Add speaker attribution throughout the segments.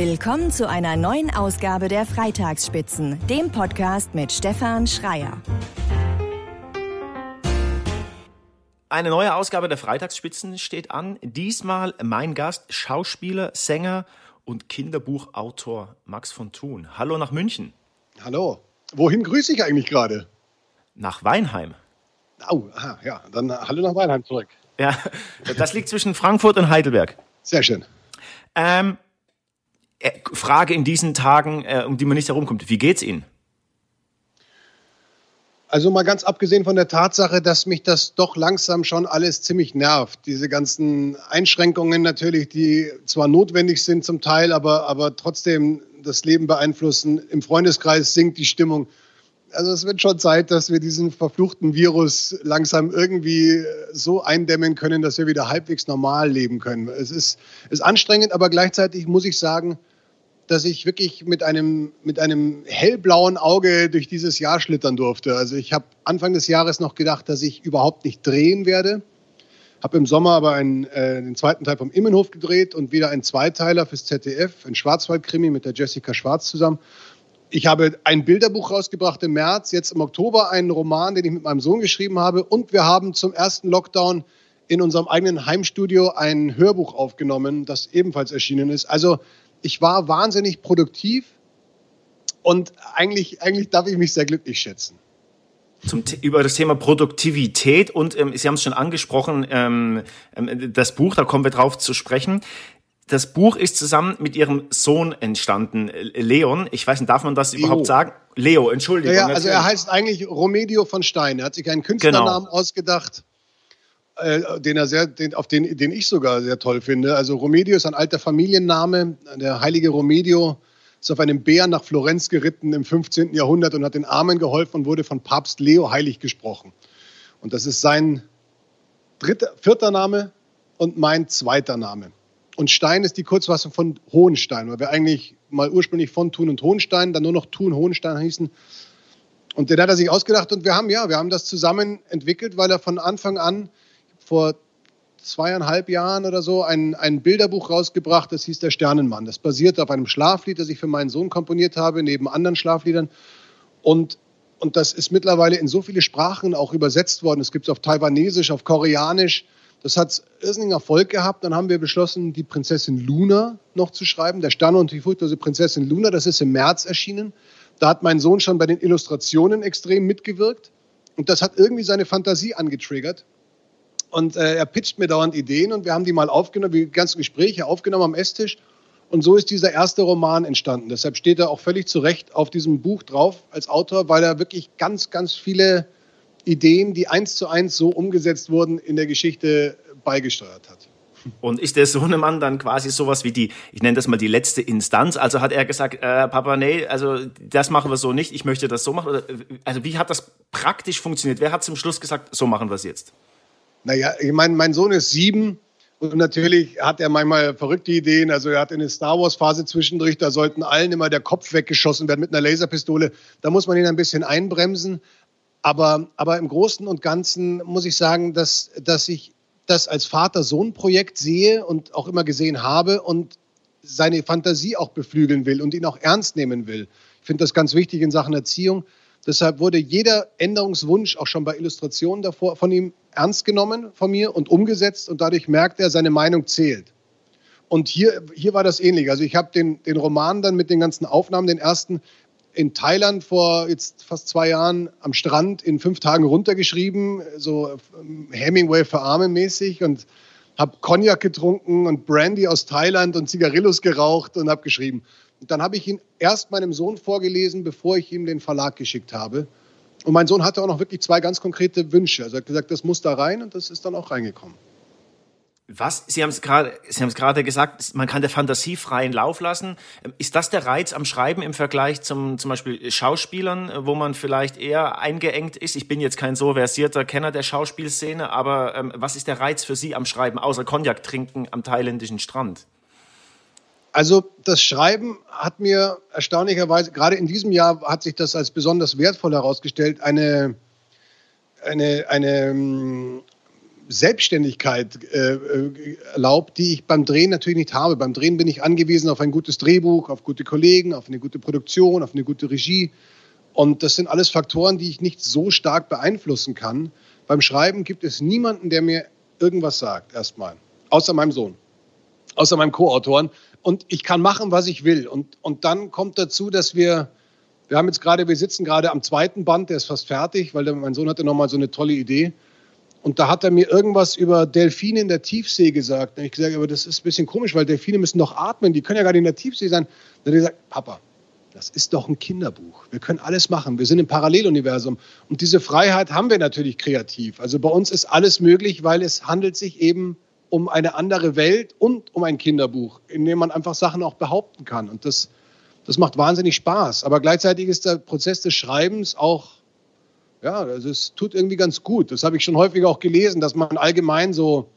Speaker 1: Willkommen zu einer neuen Ausgabe der Freitagsspitzen, dem Podcast mit Stefan Schreier.
Speaker 2: Eine neue Ausgabe der Freitagsspitzen steht an. Diesmal mein Gast, Schauspieler, Sänger und Kinderbuchautor Max von Thun. Hallo nach München.
Speaker 3: Hallo. Wohin grüße ich eigentlich gerade?
Speaker 2: Nach Weinheim.
Speaker 3: Oh, aha, ja, dann hallo nach Weinheim zurück.
Speaker 2: Ja, das liegt zwischen Frankfurt und Heidelberg.
Speaker 3: Sehr schön.
Speaker 2: Ähm, äh, Frage in diesen Tagen, äh, um die man nicht herumkommt. Wie geht's Ihnen?
Speaker 3: Also mal ganz abgesehen von der Tatsache, dass mich das doch langsam schon alles ziemlich nervt. Diese ganzen Einschränkungen natürlich, die zwar notwendig sind zum Teil, aber, aber trotzdem das Leben beeinflussen. Im Freundeskreis sinkt die Stimmung. Also es wird schon Zeit, dass wir diesen verfluchten Virus langsam irgendwie so eindämmen können, dass wir wieder halbwegs normal leben können. Es ist, ist anstrengend, aber gleichzeitig muss ich sagen, dass ich wirklich mit einem, mit einem hellblauen Auge durch dieses Jahr schlittern durfte. Also ich habe Anfang des Jahres noch gedacht, dass ich überhaupt nicht drehen werde. Habe im Sommer aber einen, äh, den zweiten Teil vom Immenhof gedreht und wieder einen Zweiteiler fürs ZDF, ein Schwarzwaldkrimi mit der Jessica Schwarz zusammen. Ich habe ein Bilderbuch rausgebracht im März, jetzt im Oktober einen Roman, den ich mit meinem Sohn geschrieben habe. Und wir haben zum ersten Lockdown in unserem eigenen Heimstudio ein Hörbuch aufgenommen, das ebenfalls erschienen ist. Also ich war wahnsinnig produktiv und eigentlich, eigentlich darf ich mich sehr glücklich schätzen.
Speaker 2: Zum, über das Thema Produktivität und ähm, Sie haben es schon angesprochen, ähm, ähm, das Buch, da kommen wir drauf zu sprechen. Das Buch ist zusammen mit Ihrem Sohn entstanden, Leon. Ich weiß nicht, darf man das Leo. überhaupt sagen? Leo, Entschuldigung.
Speaker 3: Ja, ja also er heißt eigentlich Romedio von Stein. Er hat sich einen Künstlernamen genau. ausgedacht äh, den er sehr, den, auf den, den ich sogar sehr toll finde. Also Romedio ist ein alter Familienname. Der heilige Romedio ist auf einem Bären nach Florenz geritten im 15. Jahrhundert und hat den Armen geholfen und wurde von Papst Leo heilig gesprochen. Und das ist sein dritter, vierter Name und mein zweiter Name. Und Stein ist die Kurzfassung von Hohenstein, weil wir eigentlich mal ursprünglich von Thun und Hohenstein, dann nur noch Thun Hohenstein hießen. Und den hat er sich ausgedacht und wir haben ja, wir haben das zusammen entwickelt, weil er von Anfang an vor zweieinhalb Jahren oder so ein, ein Bilderbuch rausgebracht, das hieß Der Sternenmann. Das basierte auf einem Schlaflied, das ich für meinen Sohn komponiert habe, neben anderen Schlafliedern. Und, und das ist mittlerweile in so viele Sprachen auch übersetzt worden. Es gibt es auf Taiwanesisch, auf Koreanisch. Das hat irrsinnigen Erfolg gehabt. Dann haben wir beschlossen, die Prinzessin Luna noch zu schreiben. Der Sterne und die furchtlose Prinzessin Luna, das ist im März erschienen. Da hat mein Sohn schon bei den Illustrationen extrem mitgewirkt. Und das hat irgendwie seine Fantasie angetriggert. Und äh, er pitcht mir dauernd Ideen und wir haben die mal aufgenommen, die ganzen Gespräche aufgenommen am Esstisch. Und so ist dieser erste Roman entstanden. Deshalb steht er auch völlig zu Recht auf diesem Buch drauf als Autor, weil er wirklich ganz, ganz viele Ideen, die eins zu eins so umgesetzt wurden, in der Geschichte beigesteuert hat.
Speaker 2: Und ist der Sohnemann dann quasi sowas wie die, ich nenne das mal die letzte Instanz? Also hat er gesagt, äh, Papa, nee, also das machen wir so nicht, ich möchte das so machen? Oder, also wie hat das praktisch funktioniert? Wer hat zum Schluss gesagt, so machen wir es jetzt?
Speaker 3: Naja, ich meine, mein Sohn ist sieben und natürlich hat er manchmal verrückte Ideen. Also er hat eine Star Wars-Phase zwischendurch, da sollten allen immer der Kopf weggeschossen werden mit einer Laserpistole. Da muss man ihn ein bisschen einbremsen. Aber, aber im Großen und Ganzen muss ich sagen, dass, dass ich das als Vater-Sohn-Projekt sehe und auch immer gesehen habe und seine Fantasie auch beflügeln will und ihn auch ernst nehmen will. Ich finde das ganz wichtig in Sachen Erziehung. Deshalb wurde jeder Änderungswunsch auch schon bei Illustrationen davor von ihm ernst genommen von mir und umgesetzt und dadurch merkt er, seine Meinung zählt. Und hier, hier war das ähnlich. Also ich habe den, den Roman dann mit den ganzen Aufnahmen, den ersten, in Thailand vor jetzt fast zwei Jahren am Strand in fünf Tagen runtergeschrieben, so ähm, Hemingway für Arme mäßig und habe Cognac getrunken und Brandy aus Thailand und Zigarillos geraucht und habe geschrieben. Und dann habe ich ihn erst meinem Sohn vorgelesen, bevor ich ihm den Verlag geschickt habe. Und mein Sohn hatte auch noch wirklich zwei ganz konkrete Wünsche. Also er hat gesagt, das muss da rein und das ist dann auch reingekommen.
Speaker 2: Was? Sie haben es gerade, Sie haben es gerade gesagt, man kann der Fantasie freien Lauf lassen. Ist das der Reiz am Schreiben im Vergleich zum zum Beispiel Schauspielern, wo man vielleicht eher eingeengt ist? Ich bin jetzt kein so versierter Kenner der Schauspielszene, aber ähm, was ist der Reiz für Sie am Schreiben, außer Cognac trinken am thailändischen Strand?
Speaker 3: Also das Schreiben hat mir erstaunlicherweise, gerade in diesem Jahr hat sich das als besonders wertvoll herausgestellt, eine, eine, eine Selbstständigkeit äh, äh, erlaubt, die ich beim Drehen natürlich nicht habe. Beim Drehen bin ich angewiesen auf ein gutes Drehbuch, auf gute Kollegen, auf eine gute Produktion, auf eine gute Regie. Und das sind alles Faktoren, die ich nicht so stark beeinflussen kann. Beim Schreiben gibt es niemanden, der mir irgendwas sagt, erstmal. Außer meinem Sohn. Außer meinem Co-Autoren. Und ich kann machen, was ich will. Und, und dann kommt dazu, dass wir, wir haben jetzt gerade, wir sitzen gerade am zweiten Band, der ist fast fertig, weil der, mein Sohn hatte nochmal so eine tolle Idee. Und da hat er mir irgendwas über Delfine in der Tiefsee gesagt. Habe ich gesagt, aber das ist ein bisschen komisch, weil Delfine müssen doch atmen, die können ja gar nicht in der Tiefsee sein. Dann hat er gesagt, Papa, das ist doch ein Kinderbuch. Wir können alles machen. Wir sind im Paralleluniversum. Und diese Freiheit haben wir natürlich kreativ. Also bei uns ist alles möglich, weil es handelt sich eben um eine andere Welt und um ein Kinderbuch, in dem man einfach Sachen auch behaupten kann. Und das, das macht wahnsinnig Spaß. Aber gleichzeitig ist der Prozess des Schreibens auch ja, also es tut irgendwie ganz gut. Das habe ich schon häufiger auch gelesen, dass man allgemein so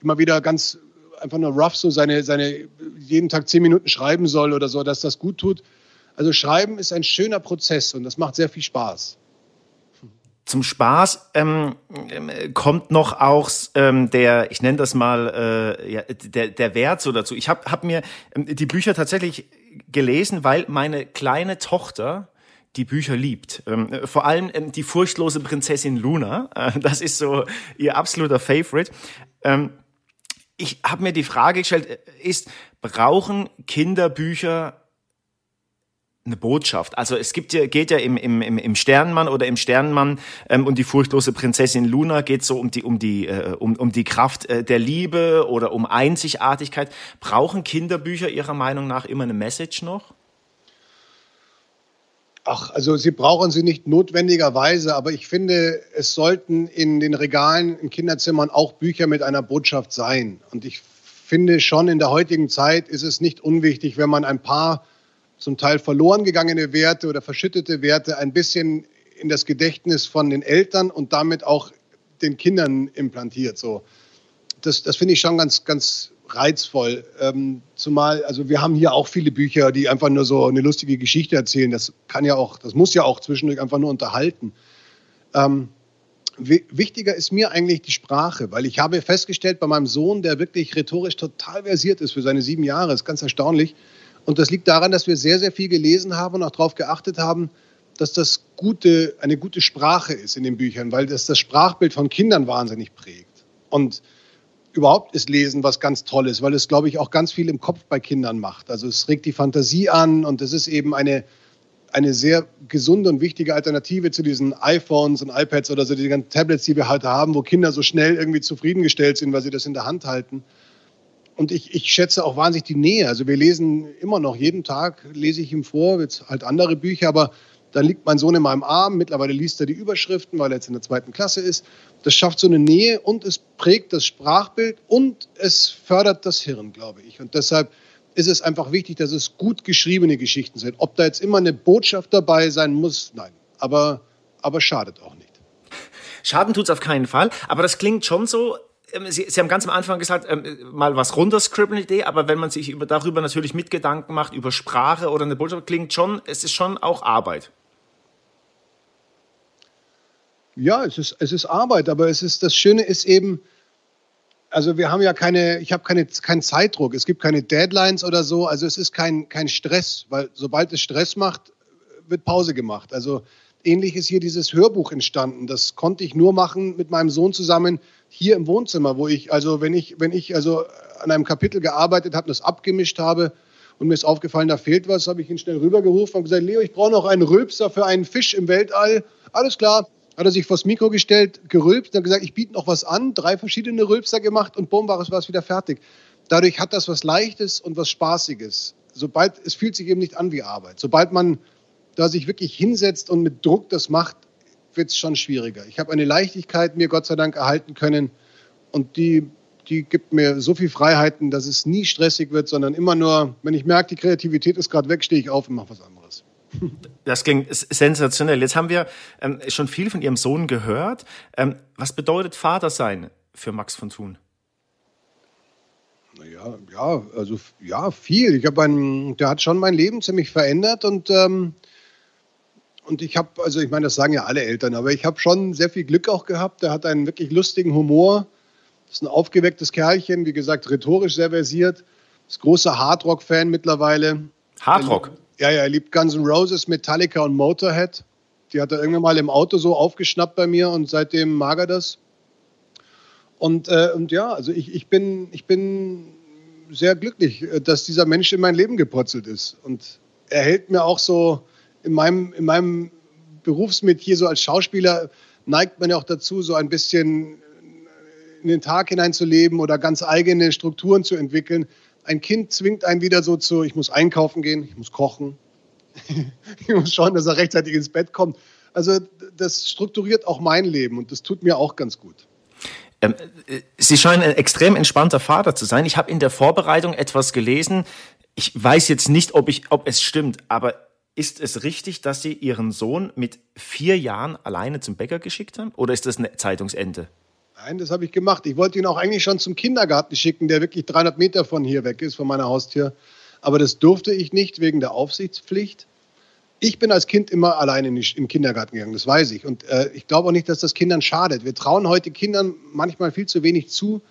Speaker 3: immer wieder ganz einfach nur rough so seine, seine jeden Tag zehn Minuten schreiben soll oder so, dass das gut tut. Also Schreiben ist ein schöner Prozess und das macht sehr viel Spaß.
Speaker 2: Zum Spaß ähm, kommt noch auch ähm, der, ich nenne das mal, äh, ja, der, der Wert so dazu. Ich habe hab mir ähm, die Bücher tatsächlich gelesen, weil meine kleine Tochter die Bücher liebt. Ähm, vor allem ähm, die furchtlose Prinzessin Luna. Äh, das ist so ihr absoluter Favorite. Ähm, ich habe mir die Frage gestellt, äh, ist, brauchen Kinderbücher eine Botschaft. Also es gibt ja, geht ja im, im, im Sternenmann oder im Sternenmann ähm, und die furchtlose Prinzessin Luna geht so um die, um die, äh, um, um die Kraft äh, der Liebe oder um Einzigartigkeit. Brauchen Kinderbücher Ihrer Meinung nach immer eine Message noch?
Speaker 3: Ach, also Sie brauchen sie nicht notwendigerweise, aber ich finde, es sollten in den Regalen in Kinderzimmern auch Bücher mit einer Botschaft sein. Und ich finde schon, in der heutigen Zeit ist es nicht unwichtig, wenn man ein paar zum Teil verloren gegangene Werte oder verschüttete Werte ein bisschen in das Gedächtnis von den Eltern und damit auch den Kindern implantiert. So. Das, das finde ich schon ganz, ganz reizvoll. Ähm, zumal, also wir haben hier auch viele Bücher, die einfach nur so eine lustige Geschichte erzählen. Das kann ja auch, das muss ja auch zwischendurch einfach nur unterhalten. Ähm, wichtiger ist mir eigentlich die Sprache, weil ich habe festgestellt bei meinem Sohn, der wirklich rhetorisch total versiert ist für seine sieben Jahre, ist ganz erstaunlich. Und das liegt daran, dass wir sehr, sehr viel gelesen haben und auch darauf geachtet haben, dass das gute, eine gute Sprache ist in den Büchern, weil das das Sprachbild von Kindern wahnsinnig prägt. Und überhaupt ist Lesen was ganz Tolles, weil es, glaube ich, auch ganz viel im Kopf bei Kindern macht. Also es regt die Fantasie an und es ist eben eine, eine sehr gesunde und wichtige Alternative zu diesen iPhones und iPads oder so, die ganzen Tablets, die wir heute haben, wo Kinder so schnell irgendwie zufriedengestellt sind, weil sie das in der Hand halten. Und ich, ich schätze auch wahnsinnig die Nähe. Also wir lesen immer noch, jeden Tag lese ich ihm vor, jetzt halt andere Bücher, aber dann liegt mein Sohn in meinem Arm. Mittlerweile liest er die Überschriften, weil er jetzt in der zweiten Klasse ist. Das schafft so eine Nähe und es prägt das Sprachbild und es fördert das Hirn, glaube ich. Und deshalb ist es einfach wichtig, dass es gut geschriebene Geschichten sind. Ob da jetzt immer eine Botschaft dabei sein muss, nein. Aber, aber schadet auch nicht.
Speaker 2: Schaden tut es auf keinen Fall. Aber das klingt schon so, ähm, Sie, Sie haben ganz am Anfang gesagt, ähm, mal was runterscribbeln Idee, aber wenn man sich über, darüber natürlich mit Gedanken macht, über Sprache oder eine Botschaft, klingt schon, es ist schon auch Arbeit.
Speaker 3: Ja, es ist, es ist Arbeit, aber es ist, das Schöne ist eben, also wir haben ja keine, ich habe keine, keinen Zeitdruck, es gibt keine Deadlines oder so, also es ist kein, kein Stress, weil sobald es Stress macht, wird Pause gemacht. Also ähnlich ist hier dieses Hörbuch entstanden. Das konnte ich nur machen mit meinem Sohn zusammen hier im Wohnzimmer, wo ich, also wenn ich, wenn ich also an einem Kapitel gearbeitet habe, das abgemischt habe und mir ist aufgefallen, da fehlt was, habe ich ihn schnell rübergerufen und gesagt, Leo, ich brauche noch einen Rülpser für einen Fisch im Weltall. Alles klar, hat er sich vors Mikro gestellt, gerülpst, dann gesagt, ich biete noch was an, drei verschiedene Rülpser gemacht und bumm, war es, war es wieder fertig. Dadurch hat das was Leichtes und was Spaßiges. Sobald, es fühlt sich eben nicht an wie Arbeit. Sobald man da sich wirklich hinsetzt und mit Druck das macht, wird es schon schwieriger. Ich habe eine Leichtigkeit mir Gott sei Dank erhalten können und die, die gibt mir so viel Freiheiten, dass es nie stressig wird, sondern immer nur, wenn ich merke, die Kreativität ist gerade weg, stehe ich auf und mache was anderes.
Speaker 2: Das klingt sensationell. Jetzt haben wir ähm, schon viel von Ihrem Sohn gehört. Ähm, was bedeutet Vater sein für Max von Thun?
Speaker 3: Naja, ja, also ja, viel. Ich habe einen, der hat schon mein Leben ziemlich verändert und ähm, und ich habe, also ich meine, das sagen ja alle Eltern, aber ich habe schon sehr viel Glück auch gehabt. Der hat einen wirklich lustigen Humor. ist ein aufgewecktes Kerlchen, wie gesagt, rhetorisch sehr versiert. Ist großer Hardrock-Fan mittlerweile.
Speaker 2: Hardrock?
Speaker 3: Ja, ja, er liebt Guns N' Roses, Metallica und Motorhead. Die hat er irgendwann mal im Auto so aufgeschnappt bei mir und seitdem mag er das. Und, äh, und ja, also ich, ich, bin, ich bin sehr glücklich, äh, dass dieser Mensch in mein Leben gepurzelt ist. Und er hält mir auch so in meinem, in meinem Berufsmetier so als Schauspieler neigt man ja auch dazu, so ein bisschen in den Tag hineinzuleben oder ganz eigene Strukturen zu entwickeln. Ein Kind zwingt einen wieder so zu, ich muss einkaufen gehen, ich muss kochen, ich muss schauen, dass er rechtzeitig ins Bett kommt. Also das strukturiert auch mein Leben und das tut mir auch ganz gut.
Speaker 2: Ähm, äh, Sie scheinen ein extrem entspannter Vater zu sein. Ich habe in der Vorbereitung etwas gelesen. Ich weiß jetzt nicht, ob, ich, ob es stimmt, aber ist es richtig, dass Sie Ihren Sohn mit vier Jahren alleine zum Bäcker geschickt haben? Oder ist das eine Zeitungsende?
Speaker 3: Nein, das habe ich gemacht. Ich wollte ihn auch eigentlich schon zum Kindergarten schicken, der wirklich 300 Meter von hier weg ist, von meiner Haustür. Aber das durfte ich nicht wegen der Aufsichtspflicht. Ich bin als Kind immer alleine in den Kindergarten gegangen, das weiß ich. Und äh, ich glaube auch nicht, dass das Kindern schadet. Wir trauen heute Kindern manchmal viel zu wenig zu.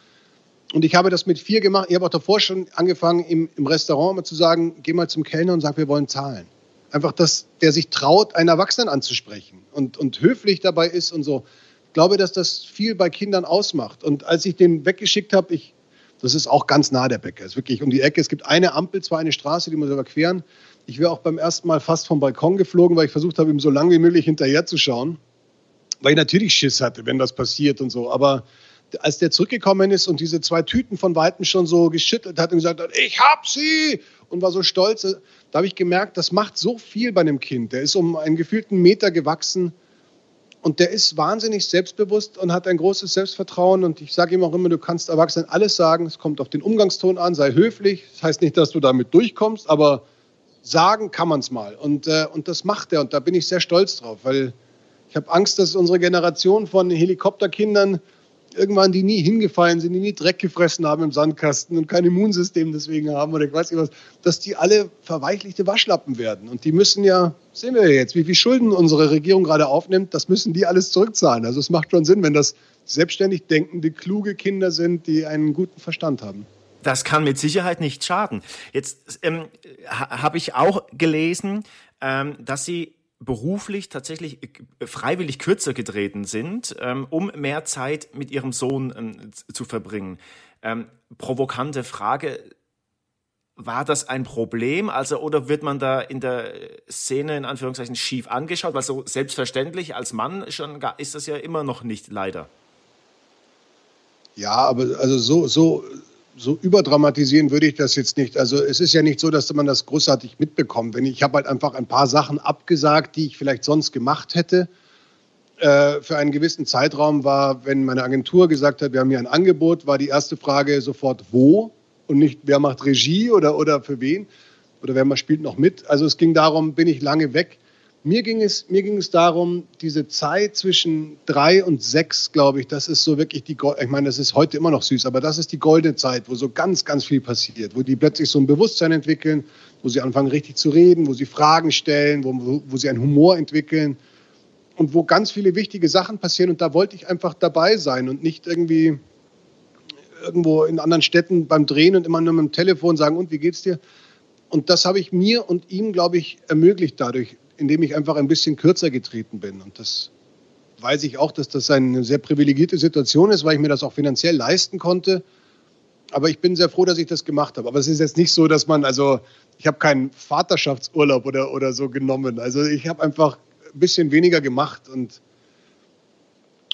Speaker 3: Und ich habe das mit vier gemacht. Ich habe auch davor schon angefangen, im, im Restaurant immer zu sagen, geh mal zum Kellner und sag, wir wollen zahlen. Einfach, dass der sich traut, einen Erwachsenen anzusprechen und, und höflich dabei ist und so. Ich glaube, dass das viel bei Kindern ausmacht. Und als ich den weggeschickt habe, ich, das ist auch ganz nah der Bäcker, ist wirklich um die Ecke. Es gibt eine Ampel, zwar eine Straße, die muss überqueren. Ich wäre auch beim ersten Mal fast vom Balkon geflogen, weil ich versucht habe, ihm so lange wie möglich hinterher zu schauen. Weil ich natürlich Schiss hatte, wenn das passiert und so. Aber als der zurückgekommen ist und diese zwei Tüten von Weitem schon so geschüttelt hat und gesagt hat, ich hab sie und war so stolz, da habe ich gemerkt, das macht so viel bei einem Kind. Der ist um einen gefühlten Meter gewachsen und der ist wahnsinnig selbstbewusst und hat ein großes Selbstvertrauen. Und ich sage ihm auch immer, du kannst Erwachsenen alles sagen. Es kommt auf den Umgangston an, sei höflich. Das heißt nicht, dass du damit durchkommst, aber sagen kann man es mal. Und, äh, und das macht er. Und da bin ich sehr stolz drauf, weil ich habe Angst, dass unsere Generation von Helikopterkindern irgendwann die nie hingefallen sind, die nie Dreck gefressen haben im Sandkasten und kein Immunsystem deswegen haben oder ich weiß nicht was, dass die alle verweichlichte Waschlappen werden. Und die müssen ja, sehen wir jetzt, wie viel Schulden unsere Regierung gerade aufnimmt, das müssen die alles zurückzahlen. Also es macht schon Sinn, wenn das selbstständig denkende, kluge Kinder sind, die einen guten Verstand haben.
Speaker 2: Das kann mit Sicherheit nicht schaden. Jetzt ähm, habe ich auch gelesen, ähm, dass Sie beruflich tatsächlich äh, freiwillig kürzer getreten sind, ähm, um mehr Zeit mit Ihrem Sohn ähm, zu verbringen. Ähm, provokante Frage. War das ein Problem? Also, oder wird man da in der Szene in Anführungszeichen schief angeschaut? Weil so selbstverständlich als Mann schon ist das ja immer noch nicht leider.
Speaker 3: Ja, aber also so, so so überdramatisieren würde ich das jetzt nicht. Also es ist ja nicht so, dass man das großartig mitbekommt. Wenn ich habe halt einfach ein paar Sachen abgesagt, die ich vielleicht sonst gemacht hätte. Äh, für einen gewissen Zeitraum war, wenn meine Agentur gesagt hat, wir haben hier ein Angebot, war die erste Frage sofort wo und nicht wer macht Regie oder, oder für wen oder wer spielt noch mit. Also es ging darum, bin ich lange weg. Mir ging, es, mir ging es darum, diese Zeit zwischen drei und sechs, glaube ich, das ist so wirklich die, ich meine, das ist heute immer noch süß, aber das ist die goldene Zeit, wo so ganz, ganz viel passiert, wo die plötzlich so ein Bewusstsein entwickeln, wo sie anfangen richtig zu reden, wo sie Fragen stellen, wo, wo sie einen Humor entwickeln und wo ganz viele wichtige Sachen passieren. Und da wollte ich einfach dabei sein und nicht irgendwie irgendwo in anderen Städten beim Drehen und immer nur mit dem Telefon sagen, und wie geht's dir? Und das habe ich mir und ihm, glaube ich, ermöglicht dadurch, indem ich einfach ein bisschen kürzer getreten bin. Und das weiß ich auch, dass das eine sehr privilegierte Situation ist, weil ich mir das auch finanziell leisten konnte. Aber ich bin sehr froh, dass ich das gemacht habe. Aber es ist jetzt nicht so, dass man, also ich habe keinen Vaterschaftsurlaub oder, oder so genommen. Also ich habe einfach ein bisschen weniger gemacht und,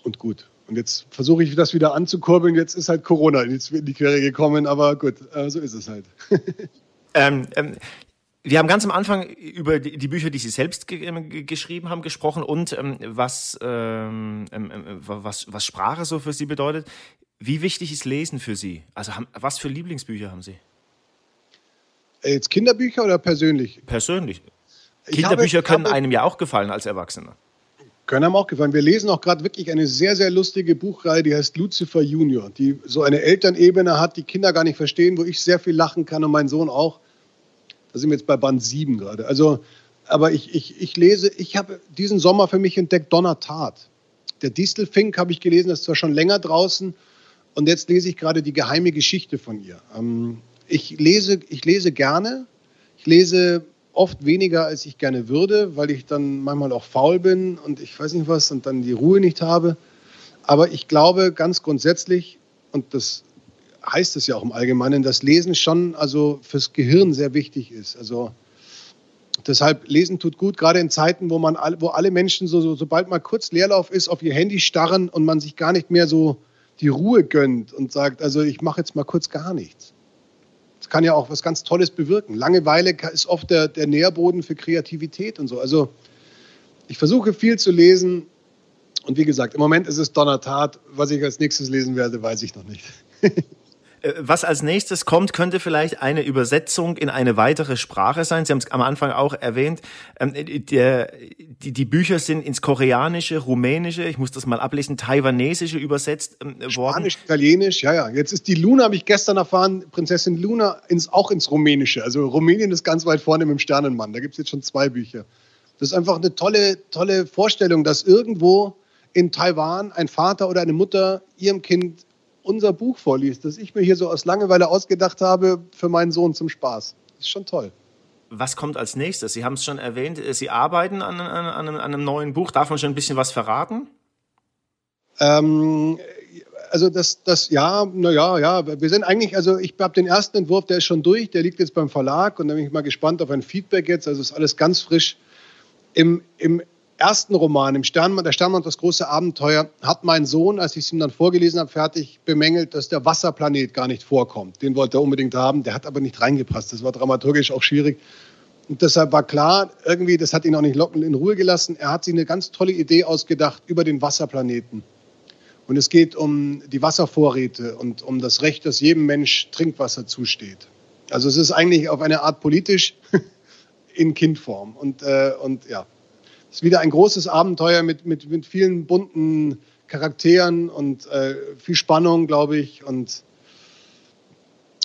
Speaker 3: und gut. Und jetzt versuche ich das wieder anzukurbeln. Jetzt ist halt Corona in die Quere gekommen, aber gut, äh, so ist es halt.
Speaker 2: ähm, ähm, wir haben ganz am Anfang über die, die Bücher, die Sie selbst ge ähm, geschrieben haben, gesprochen und ähm, was, ähm, ähm, ähm, was, was Sprache so für Sie bedeutet. Wie wichtig ist Lesen für Sie? Also haben, was für Lieblingsbücher haben Sie?
Speaker 3: Äh, jetzt Kinderbücher oder persönlich?
Speaker 2: Persönlich. Kinderbücher habe, können habe, einem ja auch gefallen als Erwachsener.
Speaker 3: Können einem auch gefallen. Wir lesen auch gerade wirklich eine sehr, sehr lustige Buchreihe, die heißt Lucifer Junior, die so eine Elternebene hat, die Kinder gar nicht verstehen, wo ich sehr viel lachen kann und mein Sohn auch. Sind wir jetzt bei Band 7 gerade. Also, aber ich, ich, ich lese, ich habe diesen Sommer für mich entdeckt Donner Tat. Der Distelfink habe ich gelesen, das ist zwar schon länger draußen, Und jetzt lese ich gerade die geheime Geschichte von ihr. Ähm, ich, lese, ich lese gerne. Ich lese oft weniger, als ich gerne würde, weil ich dann manchmal auch faul bin und ich weiß nicht was und dann die Ruhe nicht habe. Aber ich glaube ganz grundsätzlich, und das heißt es ja auch im Allgemeinen, dass Lesen schon also fürs Gehirn sehr wichtig ist. Also deshalb Lesen tut gut, gerade in Zeiten, wo man wo alle Menschen so, so sobald mal kurz Leerlauf ist, auf ihr Handy starren und man sich gar nicht mehr so die Ruhe gönnt und sagt, also ich mache jetzt mal kurz gar nichts. Das kann ja auch was ganz Tolles bewirken. Langeweile ist oft der, der Nährboden für Kreativität und so. Also ich versuche viel zu lesen und wie gesagt, im Moment ist es Donnertat. Was ich als nächstes lesen werde, weiß ich noch nicht.
Speaker 2: Äh, was als nächstes kommt, könnte vielleicht eine Übersetzung in eine weitere Sprache sein. Sie haben es am Anfang auch erwähnt. Ähm, der, die, die Bücher sind ins Koreanische, Rumänische, ich muss das mal ablesen, Taiwanesische übersetzt ähm, worden.
Speaker 3: Spanisch, Italienisch, ja, ja. Jetzt ist die Luna, habe ich gestern erfahren, Prinzessin Luna ins, auch ins Rumänische. Also Rumänien ist ganz weit vorne dem Sternenmann. Da gibt es jetzt schon zwei Bücher. Das ist einfach eine tolle, tolle Vorstellung, dass irgendwo in Taiwan ein Vater oder eine Mutter ihrem Kind unser Buch vorliest, das ich mir hier so aus Langeweile ausgedacht habe für meinen Sohn zum Spaß. Das ist schon toll.
Speaker 2: Was kommt als nächstes? Sie haben es schon erwähnt, Sie arbeiten an, an, an, einem, an, einem, neuen Buch. Darf man schon ein bisschen was verraten?
Speaker 3: Ähm, also das, das ja, naja, ja, wir sind eigentlich, also ich habe den ersten Entwurf, der ist schon durch, der liegt jetzt beim Verlag und da bin ich mal gespannt auf ein Feedback jetzt. Also ist alles ganz frisch. Im, im ersten Roman, im Sternmann, der Sternmann und das große Abenteuer, hat mein Sohn, als ich es ihm dann vorgelesen habe, fertig bemängelt, dass der Wasserplanet gar nicht vorkommt. Den wollte er unbedingt haben, der hat aber nicht reingepasst. Das war dramaturgisch auch schwierig. Und deshalb war klar, irgendwie, das hat ihn auch nicht locken in Ruhe gelassen. Er hat sich eine ganz tolle Idee ausgedacht über den Wasserplaneten. Und es geht um die Wasservorräte und um das Recht, dass jedem Mensch Trinkwasser zusteht. Also es ist eigentlich auf eine Art politisch in Kindform. Und, äh, und ja, ist wieder ein großes Abenteuer mit, mit, mit vielen bunten Charakteren und äh, viel Spannung, glaube ich. Und,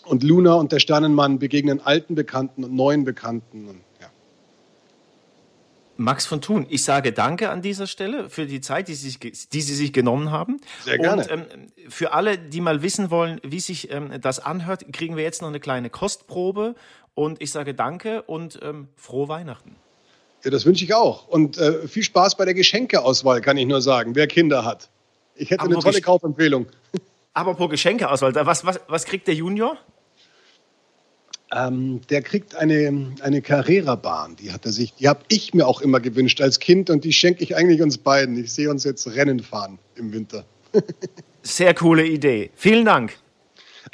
Speaker 3: und Luna und der Sternenmann begegnen alten Bekannten und neuen Bekannten. Und, ja.
Speaker 2: Max von Thun, ich sage danke an dieser Stelle für die Zeit, die Sie sich, die Sie sich genommen haben.
Speaker 3: Sehr gerne.
Speaker 2: Und ähm, für alle, die mal wissen wollen, wie sich ähm, das anhört, kriegen wir jetzt noch eine kleine Kostprobe. Und ich sage danke und ähm, frohe Weihnachten.
Speaker 3: Ja, das wünsche ich auch. Und äh, viel Spaß bei der Geschenkeauswahl, kann ich nur sagen, wer Kinder hat. Ich hätte Aber eine tolle Kaufempfehlung.
Speaker 2: Apropos Geschenkeauswahl, was, was, was kriegt der Junior?
Speaker 3: Ähm, der kriegt eine, eine Carrera-Bahn. Die hat er sich, die habe ich mir auch immer gewünscht als Kind und die schenke ich eigentlich uns beiden. Ich sehe uns jetzt Rennen fahren im Winter.
Speaker 2: Sehr coole Idee. Vielen Dank.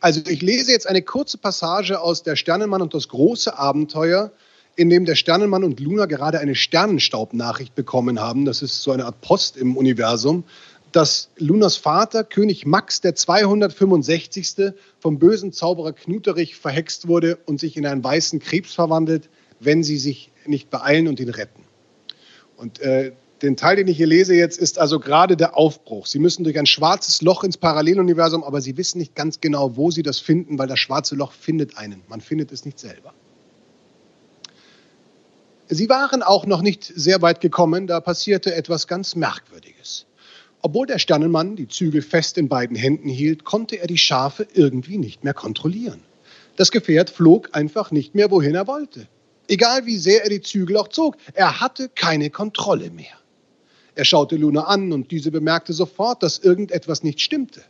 Speaker 3: Also ich lese jetzt eine kurze Passage aus Der Sternenmann und das große Abenteuer in dem der Sternenmann und Luna gerade eine Sternenstaubnachricht bekommen haben. Das ist so eine Art Post im Universum, dass Lunas Vater, König Max der 265. vom bösen Zauberer Knuterich verhext wurde und sich in einen weißen Krebs verwandelt, wenn sie sich nicht beeilen und ihn retten. Und äh, den Teil, den ich hier lese jetzt, ist also gerade der Aufbruch. Sie müssen durch ein schwarzes Loch ins Paralleluniversum, aber Sie wissen nicht ganz genau, wo Sie das finden, weil das schwarze Loch findet einen. Man findet es nicht selber. Sie waren auch noch nicht sehr weit gekommen, da passierte etwas ganz Merkwürdiges. Obwohl der Sternenmann die Zügel fest in beiden Händen hielt, konnte er die Schafe irgendwie nicht mehr kontrollieren. Das Gefährt flog einfach nicht mehr, wohin er wollte. Egal wie sehr er die Zügel auch zog, er hatte keine Kontrolle mehr. Er schaute Luna an und diese bemerkte sofort, dass irgendetwas nicht stimmte.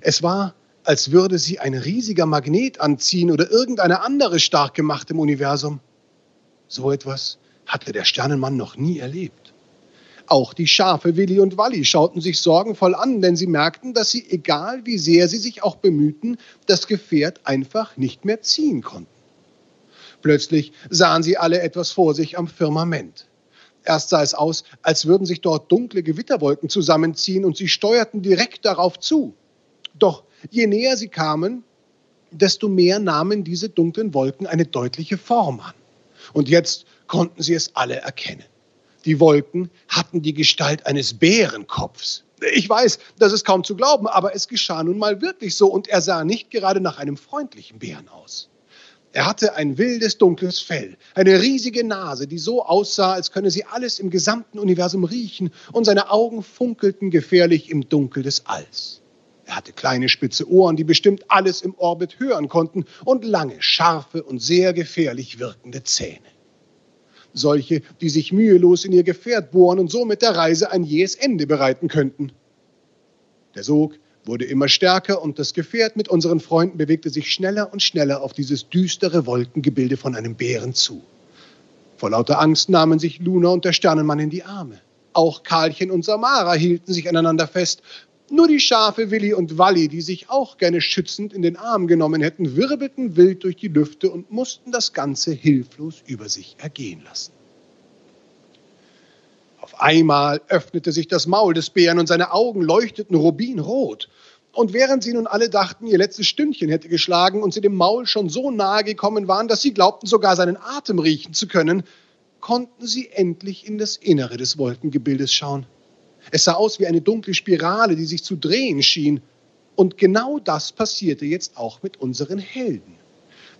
Speaker 3: Es war, als würde sie ein riesiger Magnet anziehen oder irgendeine andere stark gemacht im Universum. So etwas hatte der Sternenmann noch nie erlebt. Auch die Schafe Willi und Walli schauten sich sorgenvoll an, denn sie merkten, dass sie, egal wie sehr sie sich auch bemühten, das Gefährt einfach nicht mehr ziehen konnten. Plötzlich sahen sie alle etwas vor sich am Firmament. Erst sah es aus, als würden sich dort dunkle Gewitterwolken zusammenziehen und sie steuerten direkt darauf zu. Doch je näher sie kamen, desto mehr nahmen diese dunklen Wolken eine deutliche Form an. Und jetzt konnten sie es alle erkennen. Die Wolken hatten die Gestalt eines Bärenkopfs. Ich weiß, das ist kaum zu glauben, aber es geschah nun mal wirklich so und er sah nicht gerade nach einem freundlichen Bären aus. Er hatte ein wildes, dunkles Fell, eine riesige Nase, die so aussah, als könne sie alles im gesamten Universum riechen, und seine Augen funkelten gefährlich im Dunkel des Alls. Er hatte kleine spitze Ohren, die bestimmt alles im Orbit hören konnten, und lange, scharfe und sehr gefährlich wirkende Zähne. Solche, die sich mühelos in ihr Gefährt bohren und somit der Reise ein jähes Ende bereiten könnten. Der Sog wurde immer stärker und das Gefährt mit unseren Freunden bewegte sich schneller und schneller auf dieses düstere Wolkengebilde von einem Bären zu. Vor lauter Angst nahmen sich Luna und der Sternenmann in die Arme. Auch Karlchen und Samara hielten sich aneinander fest. Nur die Schafe Willi und Walli, die sich auch gerne schützend in den Arm genommen hätten, wirbelten wild durch die Lüfte und mussten das Ganze hilflos über sich ergehen lassen. Auf einmal öffnete sich das Maul des Bären und seine Augen leuchteten rubinrot. Und während sie nun alle dachten, ihr letztes Stündchen hätte geschlagen und sie dem Maul schon so nahe gekommen waren, dass sie glaubten, sogar seinen Atem riechen zu können, konnten sie endlich in das Innere des Wolkengebildes schauen. Es sah aus wie eine dunkle Spirale, die sich zu drehen schien. Und genau das passierte jetzt auch mit unseren Helden.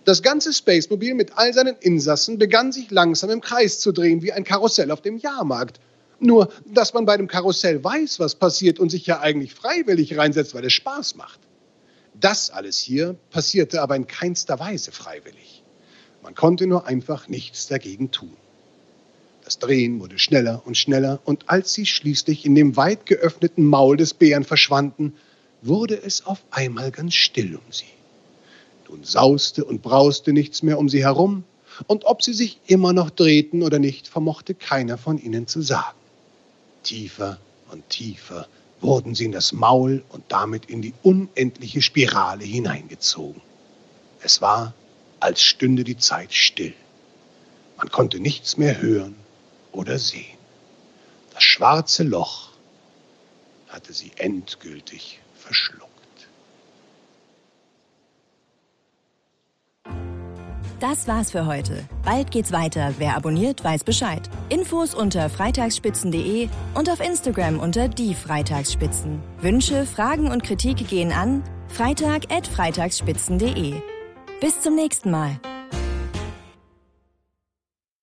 Speaker 3: Das ganze Spacemobil mit all seinen Insassen begann sich langsam im Kreis zu drehen, wie ein Karussell auf dem Jahrmarkt. Nur, dass man bei dem Karussell weiß, was passiert und sich ja eigentlich freiwillig reinsetzt, weil es Spaß macht. Das alles hier passierte aber in keinster Weise freiwillig. Man konnte nur einfach nichts dagegen tun. Das Drehen wurde schneller und schneller, und als sie schließlich in dem weit geöffneten Maul des Bären verschwanden, wurde es auf einmal ganz still um sie. Nun sauste und brauste nichts mehr um sie herum, und ob sie sich immer noch drehten oder nicht, vermochte keiner von ihnen zu sagen. Tiefer und tiefer wurden sie in das Maul und damit in die unendliche Spirale hineingezogen. Es war, als stünde die Zeit still. Man konnte nichts mehr hören oder sehen. Das schwarze Loch hatte sie endgültig verschluckt.
Speaker 1: Das war's für heute. Bald geht's weiter. Wer abonniert, weiß Bescheid. Infos unter freitagsspitzen.de und auf Instagram unter die Freitagsspitzen. Wünsche, Fragen und Kritik gehen an freitag@freitagsspitzen.de. Bis zum nächsten Mal.